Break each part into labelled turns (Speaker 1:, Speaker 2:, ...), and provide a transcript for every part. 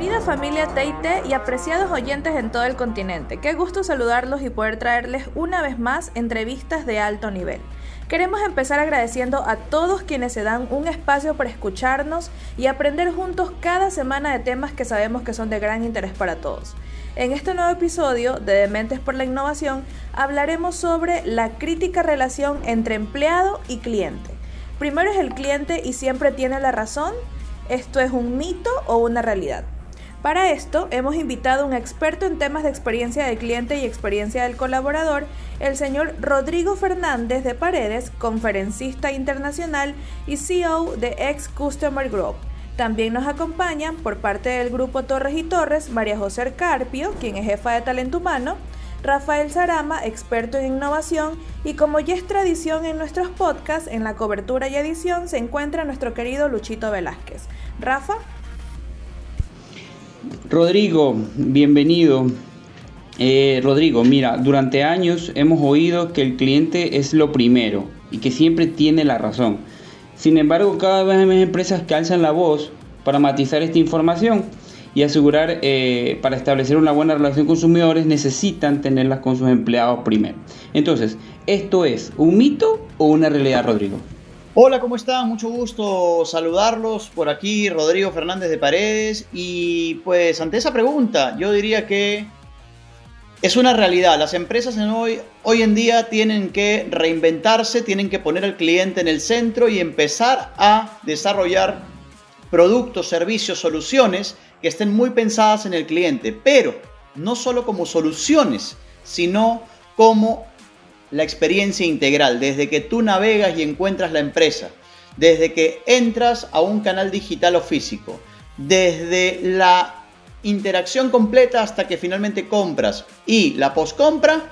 Speaker 1: Querida familia TIT y apreciados oyentes en todo el continente, qué gusto saludarlos y poder traerles una vez más entrevistas de alto nivel. Queremos empezar agradeciendo a todos quienes se dan un espacio para escucharnos y aprender juntos cada semana de temas que sabemos que son de gran interés para todos. En este nuevo episodio de Dementes por la Innovación hablaremos sobre la crítica relación entre empleado y cliente. Primero es el cliente y siempre tiene la razón. ¿Esto es un mito o una realidad? Para esto hemos invitado a un experto en temas de experiencia del cliente y experiencia del colaborador, el señor Rodrigo Fernández de Paredes, conferencista internacional y CEO de Ex Customer Group. También nos acompañan por parte del grupo Torres y Torres María José Carpio, quien es jefa de talento humano, Rafael Sarama, experto en innovación, y como ya es tradición en nuestros podcasts, en la cobertura y edición se encuentra nuestro querido Luchito Velázquez. Rafa,
Speaker 2: Rodrigo, bienvenido. Eh, Rodrigo, mira, durante años hemos oído que el cliente es lo primero y que siempre tiene la razón. Sin embargo, cada vez hay más empresas que alzan la voz para matizar esta información y asegurar, eh, para establecer una buena relación con consumidores, necesitan tenerlas con sus empleados primero. Entonces, ¿esto es un mito o una realidad, Rodrigo?
Speaker 3: Hola, ¿cómo están? Mucho gusto saludarlos por aquí, Rodrigo Fernández de Paredes. Y pues ante esa pregunta, yo diría que es una realidad. Las empresas hoy, hoy en día tienen que reinventarse, tienen que poner al cliente en el centro y empezar a desarrollar productos, servicios, soluciones que estén muy pensadas en el cliente, pero no solo como soluciones, sino como la experiencia integral, desde que tú navegas y encuentras la empresa, desde que entras a un canal digital o físico, desde la interacción completa hasta que finalmente compras y la postcompra,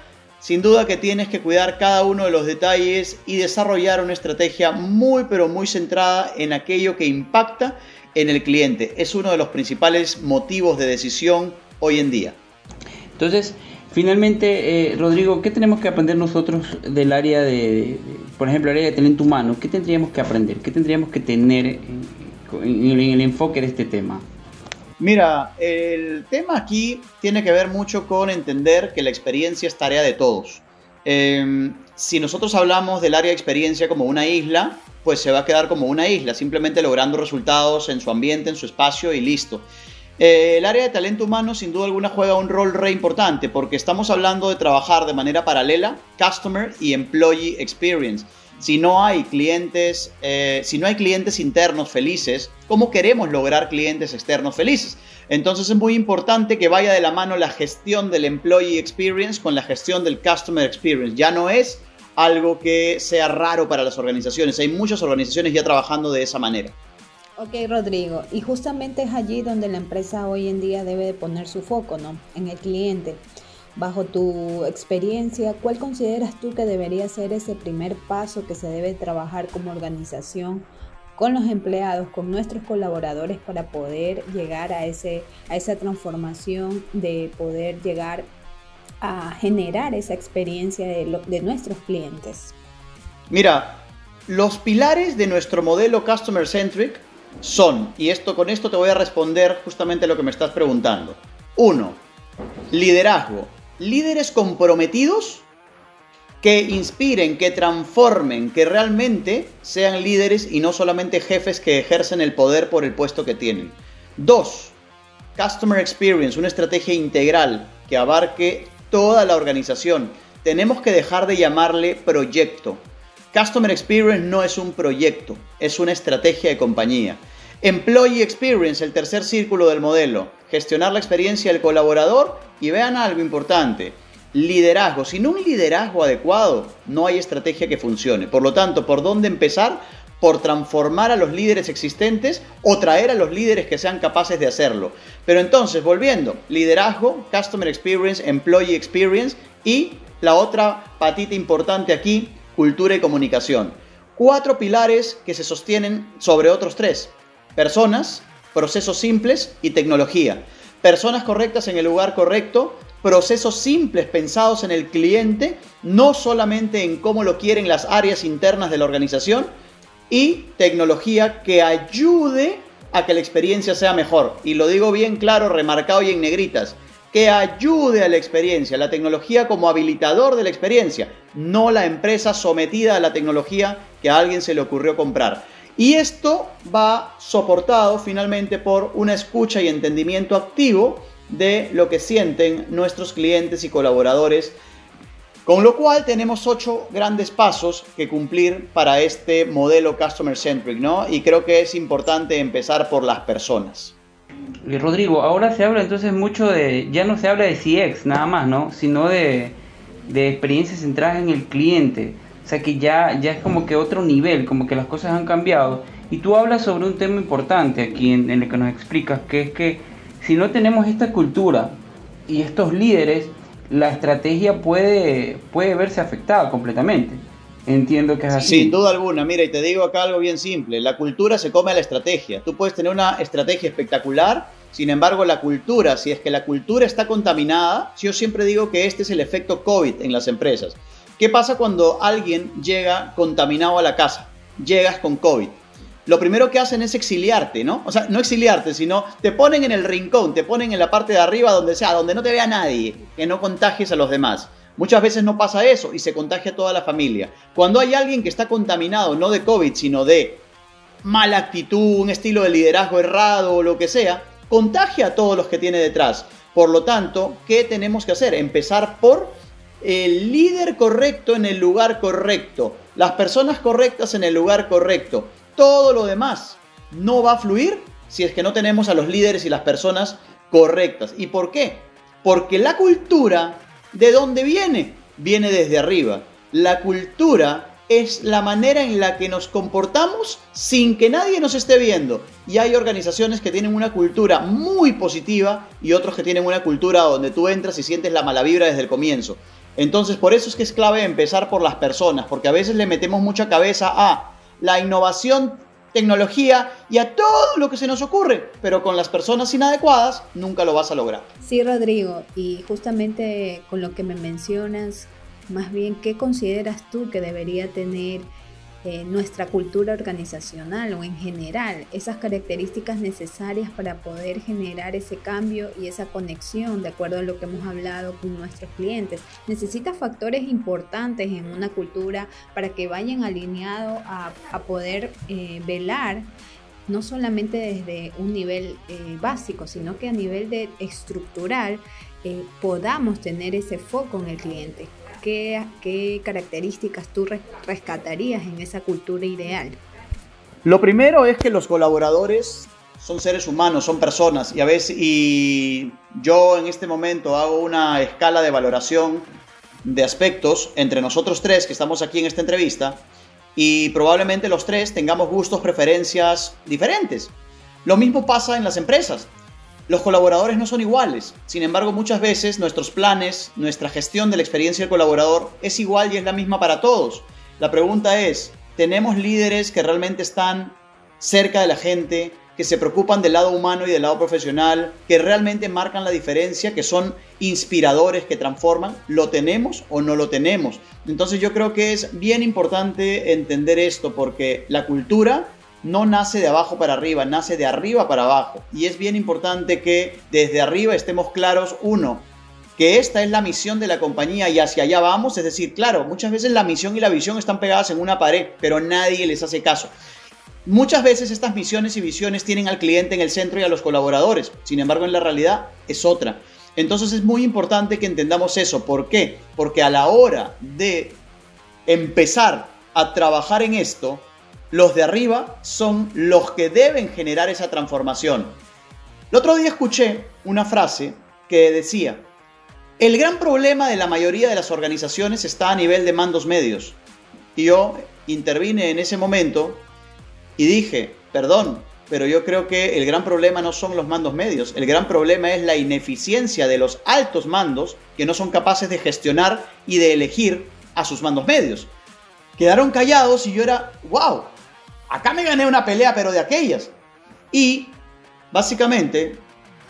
Speaker 3: sin duda que tienes que cuidar cada uno de los detalles y desarrollar una estrategia muy pero muy centrada en aquello que impacta en el cliente. Es uno de los principales motivos de decisión hoy en día.
Speaker 2: Entonces, Finalmente, eh, Rodrigo, ¿qué tenemos que aprender nosotros del área de, por ejemplo, el área de talento humano? ¿Qué tendríamos que aprender? ¿Qué tendríamos que tener en, el enfoque de este tema?
Speaker 3: Mira, el tema aquí tiene que ver mucho con entender que la experiencia es tarea de todos. Em, si nosotros hablamos del área de experiencia como una isla, pues se va a quedar como una isla, simplemente logrando resultados en su ambiente, en su espacio y listo. Eh, el área de talento humano sin duda alguna juega un rol re importante porque estamos hablando de trabajar de manera paralela Customer y Employee Experience. Si no hay clientes, eh, si no hay clientes internos felices, ¿cómo queremos lograr clientes externos felices? Entonces es muy importante que vaya de la mano la gestión del Employee Experience con la gestión del Customer Experience. Ya no es algo que sea raro para las organizaciones. Hay muchas organizaciones ya trabajando de esa manera.
Speaker 4: Ok, Rodrigo, y justamente es allí donde la empresa hoy en día debe de poner su foco, ¿no? En el cliente. Bajo tu experiencia, ¿cuál consideras tú que debería ser ese primer paso que se debe trabajar como organización con los empleados, con nuestros colaboradores para poder llegar a, ese, a esa transformación, de poder llegar a generar esa experiencia de, de nuestros clientes?
Speaker 3: Mira, los pilares de nuestro modelo Customer Centric son, y esto con esto te voy a responder justamente lo que me estás preguntando. Uno, liderazgo. Líderes comprometidos que inspiren, que transformen, que realmente sean líderes y no solamente jefes que ejercen el poder por el puesto que tienen. Dos, Customer Experience, una estrategia integral que abarque toda la organización. Tenemos que dejar de llamarle proyecto. Customer Experience no es un proyecto, es una estrategia de compañía. Employee Experience, el tercer círculo del modelo. Gestionar la experiencia del colaborador y vean algo importante. Liderazgo. Sin un liderazgo adecuado, no hay estrategia que funcione. Por lo tanto, ¿por dónde empezar? Por transformar a los líderes existentes o traer a los líderes que sean capaces de hacerlo. Pero entonces, volviendo, liderazgo, Customer Experience, Employee Experience y la otra patita importante aquí, cultura y comunicación. Cuatro pilares que se sostienen sobre otros tres. Personas, procesos simples y tecnología. Personas correctas en el lugar correcto, procesos simples pensados en el cliente, no solamente en cómo lo quieren las áreas internas de la organización, y tecnología que ayude a que la experiencia sea mejor. Y lo digo bien claro, remarcado y en negritas. Que ayude a la experiencia, la tecnología como habilitador de la experiencia, no la empresa sometida a la tecnología que a alguien se le ocurrió comprar. Y esto va soportado finalmente por una escucha y entendimiento activo de lo que sienten nuestros clientes y colaboradores con lo cual tenemos ocho grandes pasos que cumplir para este modelo customer centric, ¿no? Y creo que es importante empezar por las personas.
Speaker 2: Rodrigo, ahora se habla entonces mucho de, ya no se habla de CX nada más, ¿no? Sino de, de experiencias centradas en el cliente. O sea que ya, ya es como que otro nivel, como que las cosas han cambiado. Y tú hablas sobre un tema importante aquí en, en el que nos explicas, que es que si no tenemos esta cultura y estos líderes, la estrategia puede, puede verse afectada completamente. Entiendo que es así.
Speaker 3: Sin duda alguna, mira, y te digo acá algo bien simple, la cultura se come a la estrategia. Tú puedes tener una estrategia espectacular, sin embargo la cultura, si es que la cultura está contaminada, yo siempre digo que este es el efecto COVID en las empresas. ¿Qué pasa cuando alguien llega contaminado a la casa? Llegas con COVID lo primero que hacen es exiliarte, ¿no? O sea, no exiliarte, sino te ponen en el rincón, te ponen en la parte de arriba donde sea, donde no te vea nadie, que no contagies a los demás. Muchas veces no pasa eso y se contagia toda la familia. Cuando hay alguien que está contaminado, no de COVID, sino de mala actitud, un estilo de liderazgo errado o lo que sea, contagia a todos los que tiene detrás. Por lo tanto, ¿qué tenemos que hacer? Empezar por el líder correcto en el lugar correcto, las personas correctas en el lugar correcto todo lo demás no va a fluir si es que no tenemos a los líderes y las personas correctas. ¿Y por qué? Porque la cultura, ¿de dónde viene? Viene desde arriba. La cultura es la manera en la que nos comportamos sin que nadie nos esté viendo. Y hay organizaciones que tienen una cultura muy positiva y otros que tienen una cultura donde tú entras y sientes la mala vibra desde el comienzo. Entonces, por eso es que es clave empezar por las personas, porque a veces le metemos mucha cabeza a la innovación, tecnología y a todo lo que se nos ocurre, pero con las personas inadecuadas nunca lo vas a lograr.
Speaker 4: Sí, Rodrigo, y justamente con lo que me mencionas, más bien, ¿qué consideras tú que debería tener eh, nuestra cultura organizacional o en general, esas características necesarias para poder generar ese cambio y esa conexión de acuerdo a lo que hemos hablado con nuestros clientes. Necesita factores importantes en una cultura para que vayan alineados a, poder eh, velar no solamente desde un nivel eh, básico, sino que a nivel de estructural podamos tener ese foco en el cliente. ¿Qué, características tú rescatarías en esa cultura ideal?
Speaker 3: Lo primero es que los colaboradores son seres humanos, son personas y a veces y yo en este momento hago una escala de valoración de aspectos entre nosotros tres que estamos aquí en esta entrevista y probablemente los tres tengamos gustos, preferencias diferentes. Lo mismo pasa en las empresas. Los colaboradores no son iguales, sin embargo muchas veces nuestros planes, nuestra gestión de la experiencia del colaborador es igual y es la misma para todos. La pregunta es, ¿tenemos líderes que realmente están cerca de la gente, que se preocupan del lado humano y del lado profesional, que realmente marcan la diferencia, que son inspiradores, que transforman? ¿Lo tenemos o no lo tenemos? Entonces yo creo que es bien importante entender esto porque la cultura no nace de abajo para arriba, nace de arriba para abajo. Y es bien importante que desde arriba estemos claros, uno, que esta es la misión de la compañía y hacia allá vamos. Es decir, claro, muchas veces la misión y la visión están pegadas en una pared, pero nadie les hace caso. Muchas veces estas misiones y visiones tienen al cliente en el centro y a los colaboradores. Sin embargo, en la realidad es otra. Entonces es muy importante que entendamos eso. ¿Por qué? Porque a la hora de empezar a trabajar en esto, los de arriba son los que deben generar esa transformación. El otro día escuché una frase que decía, el gran problema de la mayoría de las organizaciones está a nivel de mandos medios. Y yo intervine en ese momento y dije, perdón, pero yo creo que el gran problema no son los mandos medios, el gran problema es la ineficiencia de los altos mandos que no son capaces de gestionar y de elegir a sus mandos medios. Quedaron callados y yo era, wow, acá me gané una pelea, pero de aquellas. Y básicamente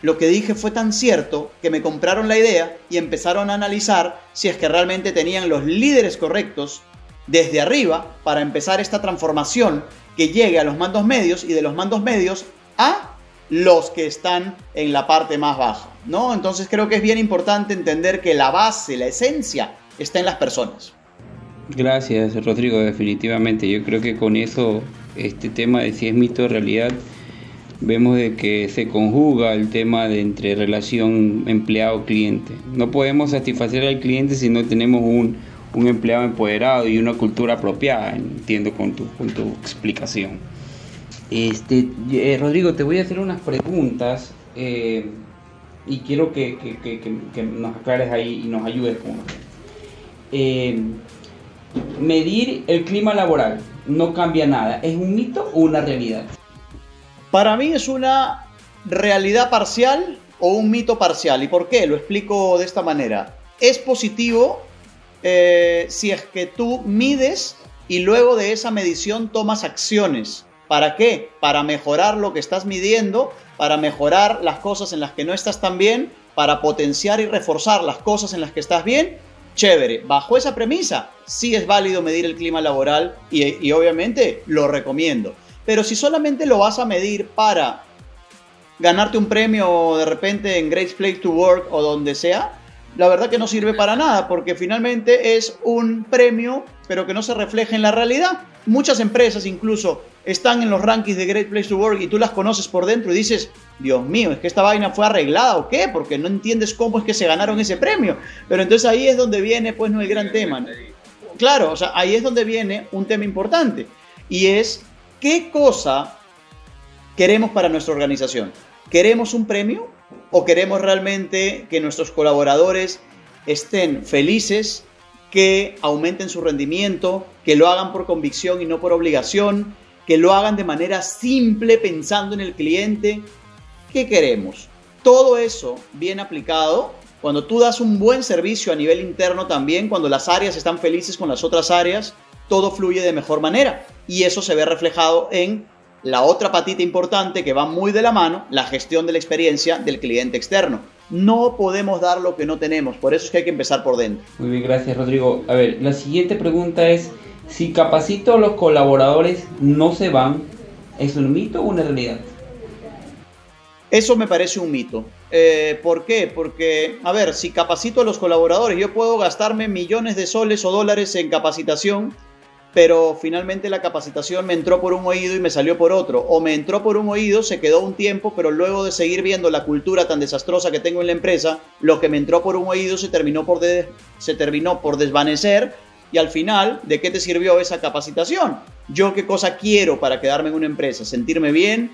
Speaker 3: lo que dije fue tan cierto que me compraron la idea y empezaron a analizar si es que realmente tenían los líderes correctos desde arriba para empezar esta transformación que llegue a los mandos medios y de los mandos medios a los que están en la parte más baja, ¿no? Entonces creo que es bien importante entender que la base, la esencia, está en las personas.
Speaker 2: Gracias, Rodrigo, definitivamente. Yo creo que con eso, este tema de si es mito o realidad, vemos de que se conjuga el tema de entre relación empleado-cliente. No podemos satisfacer al cliente si no tenemos un, empleado empoderado y una cultura apropiada, entiendo con tu, tu explicación. Este, eh, Rodrigo, te voy a hacer unas preguntas eh, y quiero que, nos aclares ahí y nos ayudes con eh, medir el clima laboral no cambia nada. ¿Es un mito o una realidad?
Speaker 3: Para mí es una realidad parcial o un mito parcial. ¿Y por qué? Lo explico de esta manera. Es positivo si es que tú mides y luego de esa medición tomas acciones ¿Para qué? Para mejorar lo que estás midiendo, para mejorar las cosas en las que no estás tan bien, para potenciar y reforzar las cosas en las que estás bien. Chévere, bajo esa premisa sí es válido medir el clima laboral y, obviamente lo recomiendo. Pero si solamente lo vas a medir para ganarte un premio de repente en Great Place to Work o donde sea, la verdad que no sirve para nada porque finalmente es un premio pero que no se refleja en la realidad. Muchas empresas incluso están en los rankings de Great Place to Work y tú las conoces por dentro y dices, Dios mío, es que esta vaina fue arreglada o qué, porque no entiendes cómo es que se ganaron ese premio. Pero entonces ahí es donde viene pues no el gran tema. Claro, o sea, ahí es donde viene un tema importante y es qué cosa queremos para nuestra organización. ¿Queremos un premio o queremos realmente que nuestros colaboradores estén felices, que aumenten su rendimiento, que lo hagan por convicción y no por obligación, que lo hagan de manera simple pensando en el cliente. ¿Qué queremos? Todo eso bien aplicado, cuando tú das un buen servicio a nivel interno también, cuando las áreas están felices con las otras áreas, todo fluye de mejor manera. Y eso se ve reflejado en la otra patita importante que va muy de la mano, la gestión de la experiencia del cliente externo. No podemos dar lo que no tenemos, por eso es que hay que empezar por dentro.
Speaker 2: Muy bien, gracias Rodrigo. A ver, la siguiente pregunta es, si capacito a los colaboradores no se van, ¿es un mito o una realidad?
Speaker 3: Eso me parece un mito. Eh, ¿Por qué? Porque, a ver, si capacito a los colaboradores, yo puedo gastarme millones de soles o dólares en capacitación, pero finalmente la capacitación me entró por un oído y me salió por otro. O me entró por un oído, se quedó un tiempo, pero luego de seguir viendo la cultura tan desastrosa que tengo en la empresa, lo que me entró por un oído se terminó por, desvanecer y al final, ¿de qué te sirvió esa capacitación? Yo qué cosa quiero para quedarme en una empresa, sentirme bien,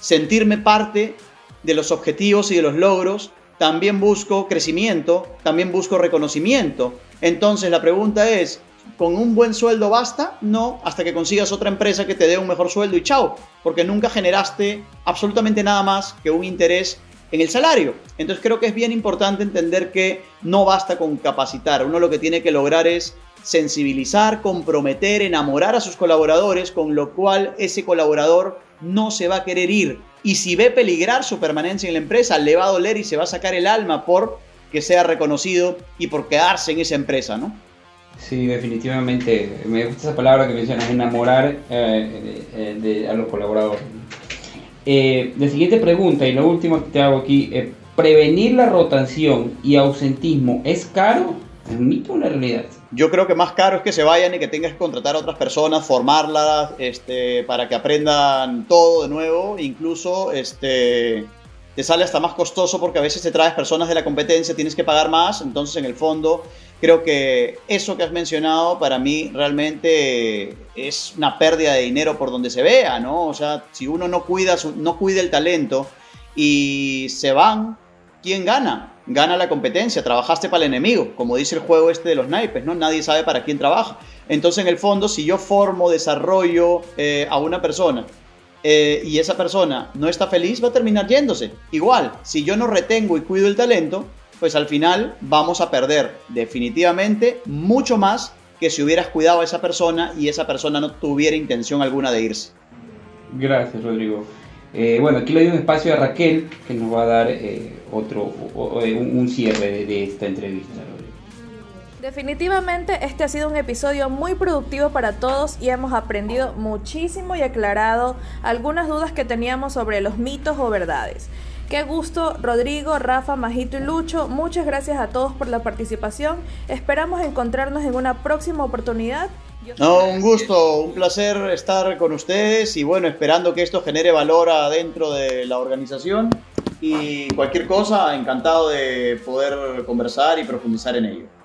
Speaker 3: sentirme parte de los objetivos y de los logros, también busco crecimiento, también busco reconocimiento. Entonces la pregunta es, ¿con un buen sueldo basta? No, hasta que consigas otra empresa que te dé un mejor sueldo y chao, porque nunca generaste absolutamente nada más que un interés en el salario. Entonces creo que es bien importante entender que no basta con capacitar, uno lo que tiene que lograr es sensibilizar, comprometer, enamorar a sus colaboradores, con lo cual ese colaborador no se va a querer ir. Y si ve peligrar su permanencia en la empresa, le va a doler y se va a sacar el alma por que sea reconocido y por quedarse en esa empresa, ¿no?
Speaker 2: Sí, definitivamente. Me gusta esa palabra que mencionas, enamorar eh, eh, a los colaboradores. Eh, la siguiente pregunta y la última que te hago aquí, eh, ¿prevenir la rotación y ausentismo es caro? ¿Es mito o una realidad?
Speaker 3: Yo creo que más caro es que se vayan y que tengas que contratar a otras personas, formarlas, este, para que aprendan todo de nuevo, incluso este, te sale hasta más costoso porque a veces te traes personas de la competencia, tienes que pagar más, entonces en el fondo creo que eso que has mencionado para mí realmente es una pérdida de dinero por donde se vea, ¿no? O sea, si uno no cuida, no cuida el talento y se van, ¿quién gana? Gana la competencia, trabajaste para el enemigo, como dice el juego este de los naipes, ¿no? Nadie sabe para quién trabaja. Entonces, en el fondo, si yo formo, desarrollo eh, a una persona eh, y esa persona no está feliz, va a terminar yéndose. Igual, si yo no retengo y cuido el talento, pues al final vamos a perder definitivamente mucho más que si hubieras cuidado a esa persona y esa persona no tuviera intención alguna de irse.
Speaker 2: Gracias, Rodrigo. Eh, bueno, aquí le doy un espacio a Raquel que nos va a dar eh, otro un, cierre de, esta entrevista.
Speaker 1: Definitivamente este ha sido un episodio muy productivo para todos y hemos aprendido muchísimo y aclarado algunas dudas que teníamos sobre los mitos o verdades. Qué gusto, Rodrigo, Rafa, Majito y Lucho. Muchas gracias a todos por la participación. Esperamos encontrarnos en una próxima oportunidad.
Speaker 3: No, un gusto, un placer estar con ustedes y bueno, esperando que esto genere valor adentro de la organización y cualquier cosa, encantado de poder conversar y profundizar en ello.